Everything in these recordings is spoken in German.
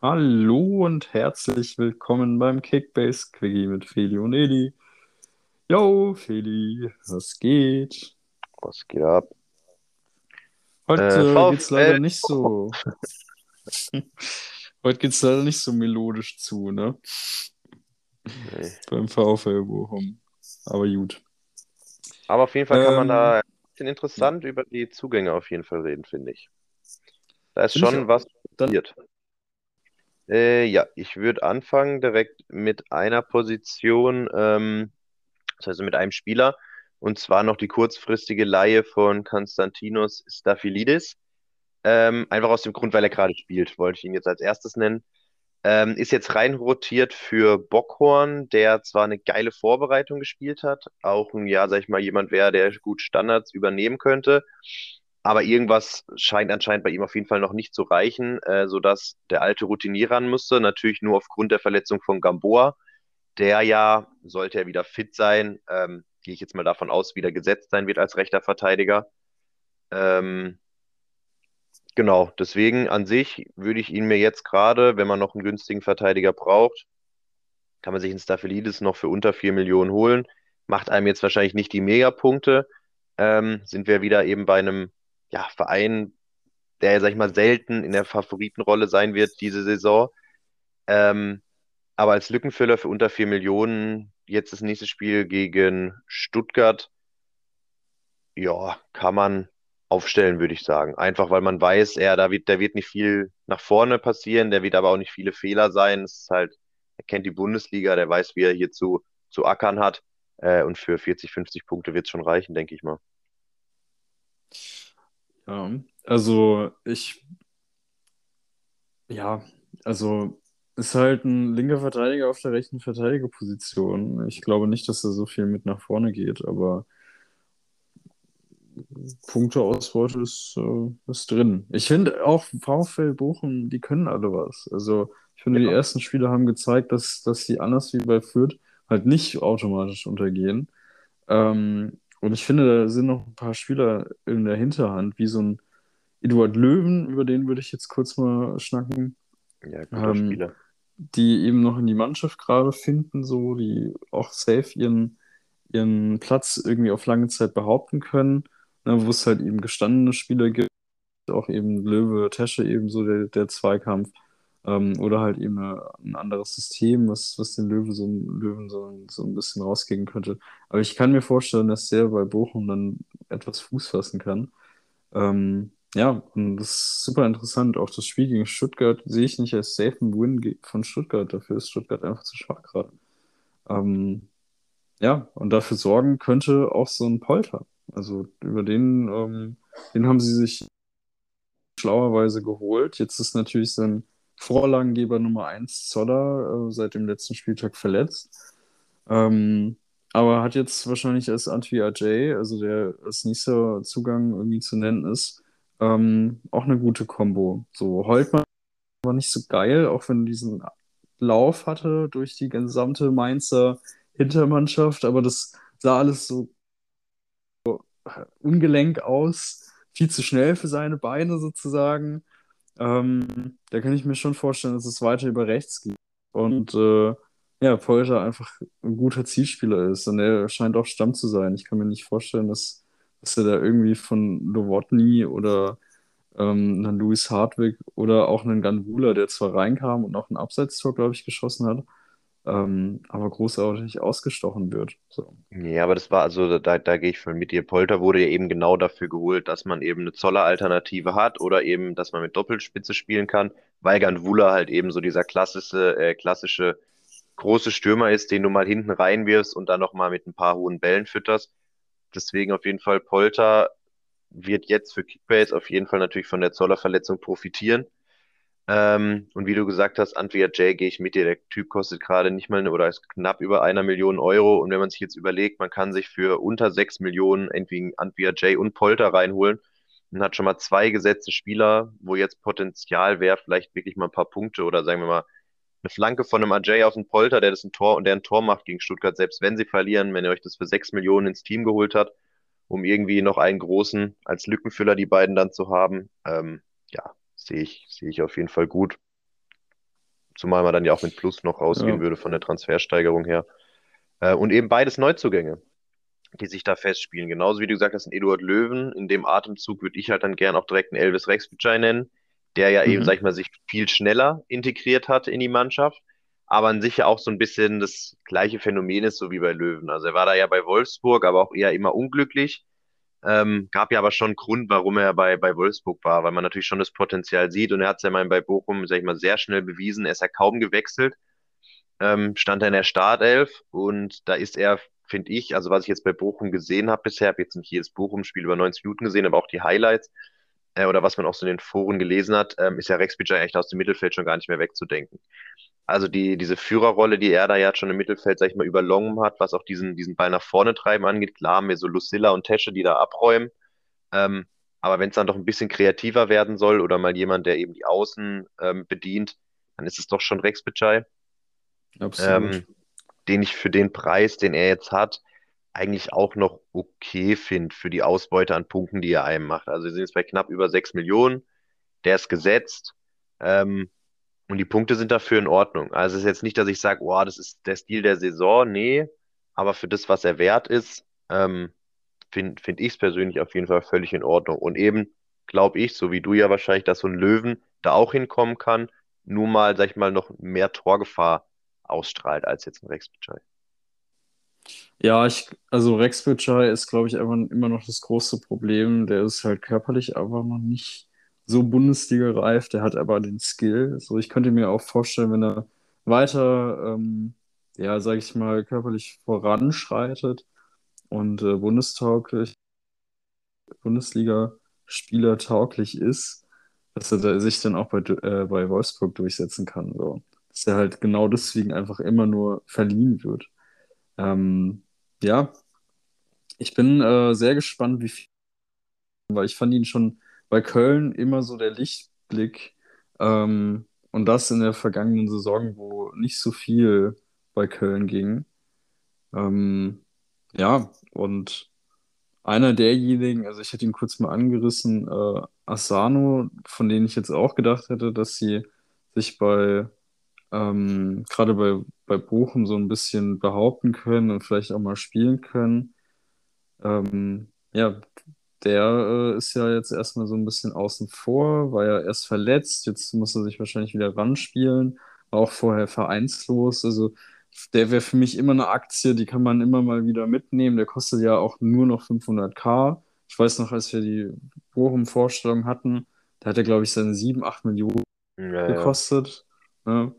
Hallo und herzlich willkommen beim Kickbase Quickie mit Feli und Edi. Yo, Feli, was geht? Was geht ab? Heute Äh, geht's leider nicht so. Heute geht's leider nicht so melodisch zu, ne? Nee. Beim VfL Bochum. Aber gut. Aber auf jeden Fall kann man Ähm, da ein bisschen interessant über die Zugänge auf jeden Fall reden, finde ich. Da ist ich schon auch. was passiert. Äh, ja, ich würde anfangen direkt mit einer Position, ähm, das heißt mit einem Spieler, und zwar noch die kurzfristige Leihe von Konstantinos Staphylides. Ähm, einfach aus dem Grund, weil er gerade spielt, wollte ich ihn jetzt als erstes nennen. Ähm, ist jetzt rein rotiert für Bockhorn, der zwar eine geile Vorbereitung gespielt hat, auch ein, ja, sag ich mal, jemand wäre, der gut Standards übernehmen könnte, aber irgendwas scheint anscheinend bei ihm auf jeden Fall noch nicht zu reichen, äh, sodass der alte Routinier ran musste, natürlich nur aufgrund der Verletzung von Gamboa, der ja, sollte er wieder fit sein, ähm, gehe ich jetzt mal davon aus, wieder gesetzt sein wird als rechter Verteidiger. Ähm, Genau, deswegen an sich würde ich ihn mir jetzt gerade, wenn man noch einen günstigen Verteidiger braucht, kann man sich einen Staphylides noch für unter 4 Millionen holen. Macht einem jetzt wahrscheinlich nicht die Megapunkte. Ähm, sind wir wieder eben bei einem ja, Verein, der, sag ich mal, selten in der Favoritenrolle sein wird diese Saison. Ähm, aber als Lückenfüller für unter 4 Millionen, jetzt das nächste Spiel gegen Stuttgart, ja, kann man aufstellen, würde ich sagen. Einfach weil man weiß, er, da wird, da wird nicht viel nach vorne passieren, der wird aber auch nicht viele Fehler sein. Es ist halt, er kennt die Bundesliga, der weiß, wie er hier zu, zu ackern hat. Äh, und für 40, 50 Punkte wird es schon reichen, denke ich mal. Ja, also ich, ja, also ist halt ein linker Verteidiger auf der rechten Verteidigerposition. Ich glaube nicht, dass er so viel mit nach vorne geht, aber Punkteausbeute ist, äh, ist drin. Ich finde auch VfL Bochum, die können alle was. Also ich finde, die Ja. ersten Spiele haben gezeigt, dass, dass sie anders wie bei Fürth halt nicht automatisch untergehen. Ähm, und ich finde, da sind noch ein paar Spieler in der Hinterhand, wie so ein Eduard Löwen, über den würde ich jetzt kurz mal schnacken, Ja, guter Ähm, Spieler. die eben noch in die Mannschaft gerade finden, so, die auch safe ihren, ihren Platz irgendwie auf lange Zeit behaupten können, ne, wo es halt eben gestandene Spieler gibt, auch eben Löwe, Tesche eben so der, der Zweikampf, ähm, oder halt eben eine, ein anderes System, was, was den Löwe so, Löwen so, so ein bisschen rausgehen könnte. Aber ich kann mir vorstellen, dass der bei Bochum dann etwas Fuß fassen kann. Ähm, ja, und das ist super interessant. Auch das Spiel gegen Stuttgart sehe ich nicht als safe Win von Stuttgart. Dafür ist Stuttgart einfach zu schwach gerade. Ähm, ja, und dafür sorgen könnte auch so ein Polter. Also über den, ähm, den haben sie sich schlauerweise geholt. Jetzt ist natürlich sein Vorlagengeber Nummer 1 Zoller äh, seit dem letzten Spieltag verletzt. Ähm, aber hat jetzt wahrscheinlich als Anti-AJ, also der als nächster Zugang irgendwie zu nennen ist, ähm, auch eine gute Kombo. So, Holtmann war nicht so geil, auch wenn diesen Lauf hatte durch die gesamte Mainzer Hintermannschaft, aber das sah alles so ungelenk aus, viel zu schnell für seine Beine sozusagen. Ähm, da kann ich mir schon vorstellen, dass es weiter über rechts geht. Und äh, ja, Polter einfach ein guter Zielspieler ist und er scheint auch Stamm zu sein. Ich kann mir nicht vorstellen, dass, dass er da irgendwie von Novotny oder ähm, einen Louis Hartwig oder auch einen Ganvula, der zwar reinkam und auch ein Abseitstor, glaube ich, geschossen hat, ähm, aber großartig ausgestochen wird. So. Ja, aber das war also, da, da gehe ich voll mit dir. Polter wurde ja eben genau dafür geholt, dass man eben eine Zoller-Alternative hat oder eben, dass man mit Doppelspitze spielen kann, weil Ganvula halt eben so dieser klassische, äh, klassische große Stürmer ist, den du mal hinten reinwirfst und dann nochmal mit ein paar hohen Bällen fütterst. Deswegen auf jeden Fall Polter wird jetzt für Kickbase auf jeden Fall natürlich von der Zoller-Verletzung profitieren. Ähm, und wie du gesagt hast, Antwia J gehe ich mit dir. Der Typ kostet gerade nicht mal oder ist knapp über einer Million Euro. Und wenn man sich jetzt überlegt, man kann sich für unter sechs Millionen entweder Antwia J und Polter reinholen und hat schon mal zwei gesetzte Spieler, wo jetzt Potenzial wäre, vielleicht wirklich mal ein paar Punkte oder sagen wir mal eine Flanke von einem Ajay auf den Polter, der das ein Tor und der ein Tor macht gegen Stuttgart, selbst wenn sie verlieren, wenn ihr euch das für sechs Millionen ins Team geholt habt, um irgendwie noch einen großen als Lückenfüller die beiden dann zu haben. Ähm, sehe ich, sehe ich auf jeden Fall gut. Zumal man dann ja auch mit Plus noch rausgehen ja. würde von der Transfersteigerung her. Äh, und eben beides Neuzugänge, die sich da festspielen. Genauso wie du gesagt hast, ein Eduard Löwen. In dem Atemzug würde ich halt dann gern auch direkt einen Elvis Rexbitschei nennen, der ja mhm. eben, sag ich mal, sich viel schneller integriert hat in die Mannschaft, aber an sich ja auch so ein bisschen das gleiche Phänomen ist, so wie bei Löwen. Also er war da ja bei Wolfsburg, aber auch eher immer unglücklich. Ähm, gab ja aber schon Grund, warum er bei, bei Wolfsburg war, weil man natürlich schon das Potenzial sieht und er hat es ja mal bei Bochum, sag ich mal, sehr schnell bewiesen. Er ist ja kaum gewechselt, ähm, stand er in der Startelf und da ist er, finde ich, also was ich jetzt bei Bochum gesehen habe bisher, habe jetzt nicht jedes Bochum-Spiel über 90 Minuten gesehen, aber auch die Highlights äh, oder was man auch so in den Foren gelesen hat, ähm, ist ja Rex Bidger echt aus dem Mittelfeld schon gar nicht mehr wegzudenken. Also die, diese Führerrolle, die er da ja schon im Mittelfeld, sag ich mal, überlungen hat, was auch diesen, diesen Ball nach vorne treiben angeht, klar haben wir so Lucilla und Tesche, die da abräumen. Ähm, aber wenn es dann doch ein bisschen kreativer werden soll oder mal jemand, der eben die Außen ähm, bedient, dann ist es doch schon Rex Bitschei. Absolut. Ähm, den ich für den Preis, den er jetzt hat, eigentlich auch noch okay finde für die Ausbeute an Punkten, die er einem macht. Also wir sind jetzt bei knapp über 6 Millionen. Der ist gesetzt. Ähm, und die Punkte sind dafür in Ordnung. Also es ist jetzt nicht, dass ich sage, oh, das ist der Stil der Saison. Nee, aber für das, was er wert ist, ähm, finde find ich es persönlich auf jeden Fall völlig in Ordnung. Und eben glaube ich, so wie du ja wahrscheinlich, dass so ein Löwen da auch hinkommen kann, nur mal, sag ich mal, noch mehr Torgefahr ausstrahlt als jetzt ein Rex Bitschei. Ja, ich, also Rex Bitschei ist, glaube ich, immer noch das große Problem. Der ist halt körperlich aber noch nicht so Bundesliga-reif. Der hat aber den Skill. So, ich könnte mir auch vorstellen, wenn er weiter, ähm, ja, sage ich mal, körperlich voranschreitet und äh, bundestauglich, Bundesliga-Spieler tauglich ist, dass er sich dann auch bei, äh, bei Wolfsburg durchsetzen kann. So. Dass er halt genau deswegen einfach immer nur verliehen wird. Ähm, ja, ich bin äh, sehr gespannt, wie viel, weil ich fand ihn schon bei Köln immer so der Lichtblick. Ähm, und das in der vergangenen Saison, wo nicht so viel bei Köln ging. Ähm, ja, und einer derjenigen, also ich hätte ihn kurz mal angerissen, äh, Asano, von denen ich jetzt auch gedacht hätte, dass sie sich bei ähm, gerade bei, bei Bochum so ein bisschen behaupten können und vielleicht auch mal spielen können. Ähm, ja, der äh, ist ja jetzt erstmal so ein bisschen außen vor, war ja erst verletzt, jetzt muss er sich wahrscheinlich wieder ranspielen, war auch vorher vereinslos. Also der wäre für mich immer eine Aktie, die kann man immer mal wieder mitnehmen. Der kostet ja auch nur noch 500k. Ich weiß noch, als wir die Bochum-Vorstellung hatten, da hat er, glaube ich, seine 7, 8 Millionen ja, gekostet. Ja. Ne?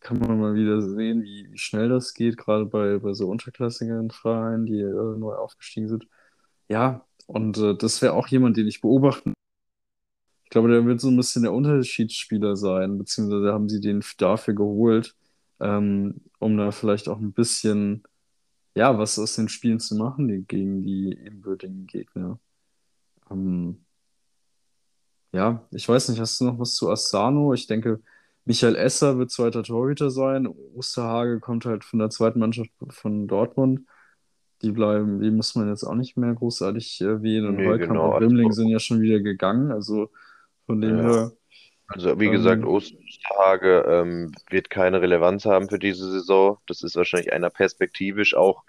kann man mal wieder sehen, wie, wie schnell das geht, gerade bei, bei so unterklassigen Vereinen, die äh, neu aufgestiegen sind. Ja, und äh, das wäre auch jemand, den ich beobachten. Ich glaube, der wird so ein bisschen der Unterschiedsspieler sein, beziehungsweise haben sie den dafür geholt, ähm, um da vielleicht auch ein bisschen, ja, was aus den Spielen zu machen die, gegen die ebenbürtigen Gegner. Ähm, ja, ich weiß nicht, hast du noch was zu Asano? Ich denke, Michael Esser wird zweiter Torhüter sein. Osterhage kommt halt von der zweiten Mannschaft von Dortmund. Die bleiben, die muss man jetzt auch nicht mehr großartig erwähnen. Und nee, Heukamp genau. und Wimling sind ja schon wieder gegangen. Also von dem ja. her. Also wie ähm, gesagt, Osterhage ähm, wird keine Relevanz haben für diese Saison. Das ist wahrscheinlich einer perspektivisch auch,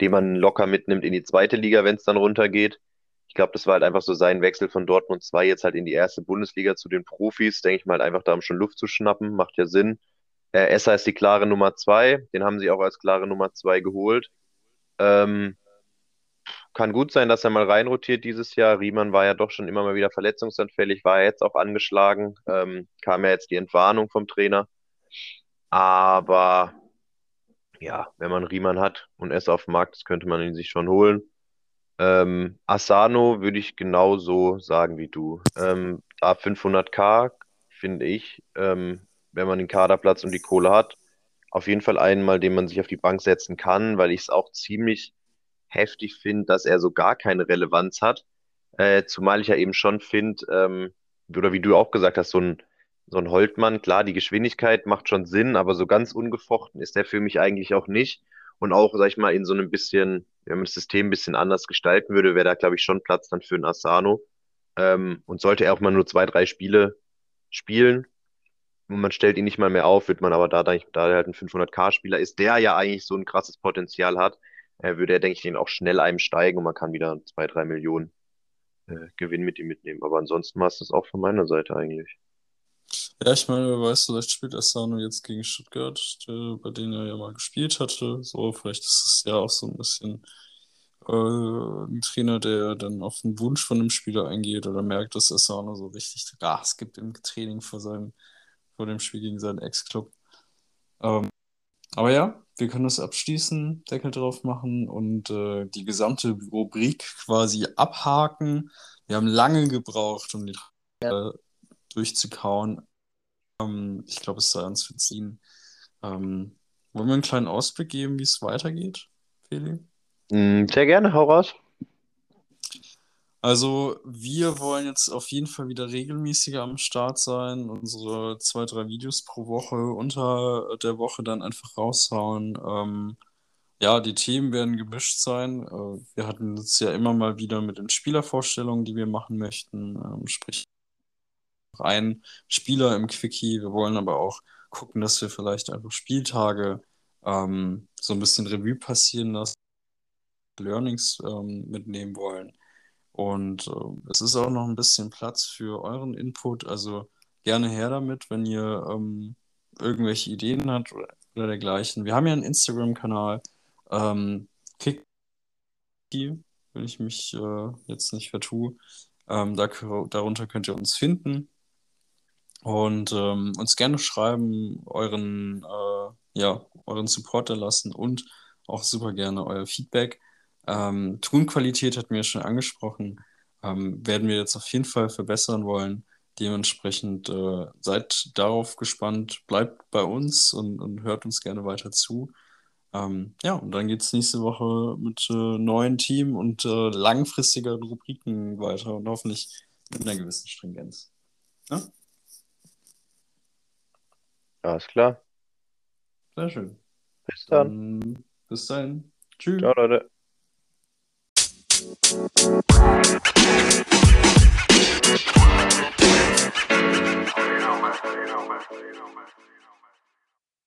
den man locker mitnimmt in die zweite Liga, wenn es dann runtergeht ich glaube, das war halt einfach so sein Wechsel von Dortmund 2 jetzt halt in die erste Bundesliga zu den Profis, denke ich mal, halt einfach da um schon Luft zu schnappen, macht ja Sinn. Äh, Esser ist die klare Nummer 2, den haben sie auch als klare Nummer 2 geholt. Ähm, kann gut sein, dass er mal reinrotiert dieses Jahr. Riemann war ja doch schon immer mal wieder verletzungsanfällig, war ja jetzt auch angeschlagen, ähm, kam ja jetzt die Entwarnung vom Trainer. Aber ja, wenn man Riemann hat und es auf dem Markt ist, könnte man ihn sich schon holen. Ähm, Asano würde ich genauso sagen wie du. Ähm, ab 500k finde ich, ähm, wenn man den Kaderplatz und die Kohle hat, auf jeden Fall einmal, den man sich auf die Bank setzen kann, weil ich es auch ziemlich heftig finde, dass er so gar keine Relevanz hat. Äh, zumal ich ja eben schon finde, ähm, oder wie du auch gesagt hast, so ein so ein Holtmann, klar, die Geschwindigkeit macht schon Sinn, aber so ganz ungefochten ist der für mich eigentlich auch nicht. Und auch, sag ich mal, in so einem bisschen, wenn man das System ein bisschen anders gestalten würde, wäre da, glaube ich, schon Platz dann für einen Asano. Ähm, und sollte er auch mal nur zwei, drei Spiele spielen man stellt ihn nicht mal mehr auf, wird man aber da, da er halt ein 500k-Spieler ist, der ja eigentlich so ein krasses Potenzial hat, äh, würde er, denke ich, den auch schnell einem steigen und man kann wieder zwei, drei Millionen äh, Gewinn mit ihm mitnehmen. Aber ansonsten war es das auch von meiner Seite eigentlich. Ja, ich meine, wer weiß, vielleicht spielt Asano jetzt gegen Stuttgart, der, bei denen er ja mal gespielt hatte. So, vielleicht ist es ja auch so ein bisschen äh, ein Trainer, der dann auf den Wunsch von dem Spieler eingeht oder merkt, dass Asano so richtig Gas gibt im Training vor seinem, vor dem Spiel gegen seinen Ex-Club. Ähm, aber ja, wir können das abschließen, Deckel drauf machen und äh, die gesamte Rubrik quasi abhaken. Wir haben lange gebraucht, um die ja. durchzukauen. Ähm, ich glaube, es sei uns verziehen. Ähm, wollen wir einen kleinen Ausblick geben, wie es weitergeht, Feli? Mm, sehr gerne, hau raus. Also, wir wollen jetzt auf jeden Fall wieder regelmäßiger am Start sein, unsere zwei, drei Videos pro Woche unter der Woche dann einfach raushauen. Ähm, ja, die Themen werden gemischt sein. Äh, wir hatten es ja immer mal wieder mit den Spielervorstellungen, die wir machen möchten. Ähm, sprich, ein Spieler im Quickie. Wir wollen aber auch gucken, dass wir vielleicht einfach Spieltage ähm, so ein bisschen Revue passieren lassen, Learnings ähm, mitnehmen wollen. Und äh, es ist auch noch ein bisschen Platz für euren Input. Also gerne her damit, wenn ihr ähm, irgendwelche Ideen habt oder, oder, dergleichen. Wir haben ja einen Instagram-Kanal. Ähm, Kick, wenn ich mich äh, jetzt nicht vertue. Ähm, da, darunter könnt ihr uns finden und ähm, uns gerne schreiben, euren, äh, ja, euren Support lassen und auch super gerne euer Feedback. Ähm, Tonqualität hatten wir schon angesprochen, ähm, werden wir jetzt auf jeden Fall verbessern wollen. Dementsprechend äh, seid darauf gespannt, bleibt bei uns und, und hört uns gerne weiter zu. Ähm, ja, und dann geht es nächste Woche mit äh, neuen Team und äh, langfristigeren Rubriken weiter und hoffentlich mit einer gewissen Stringenz. Ja? Alles klar. Sehr schön. Bis dann. dann bis dahin. Tschüss. Ciao, Leute. You know, man. You.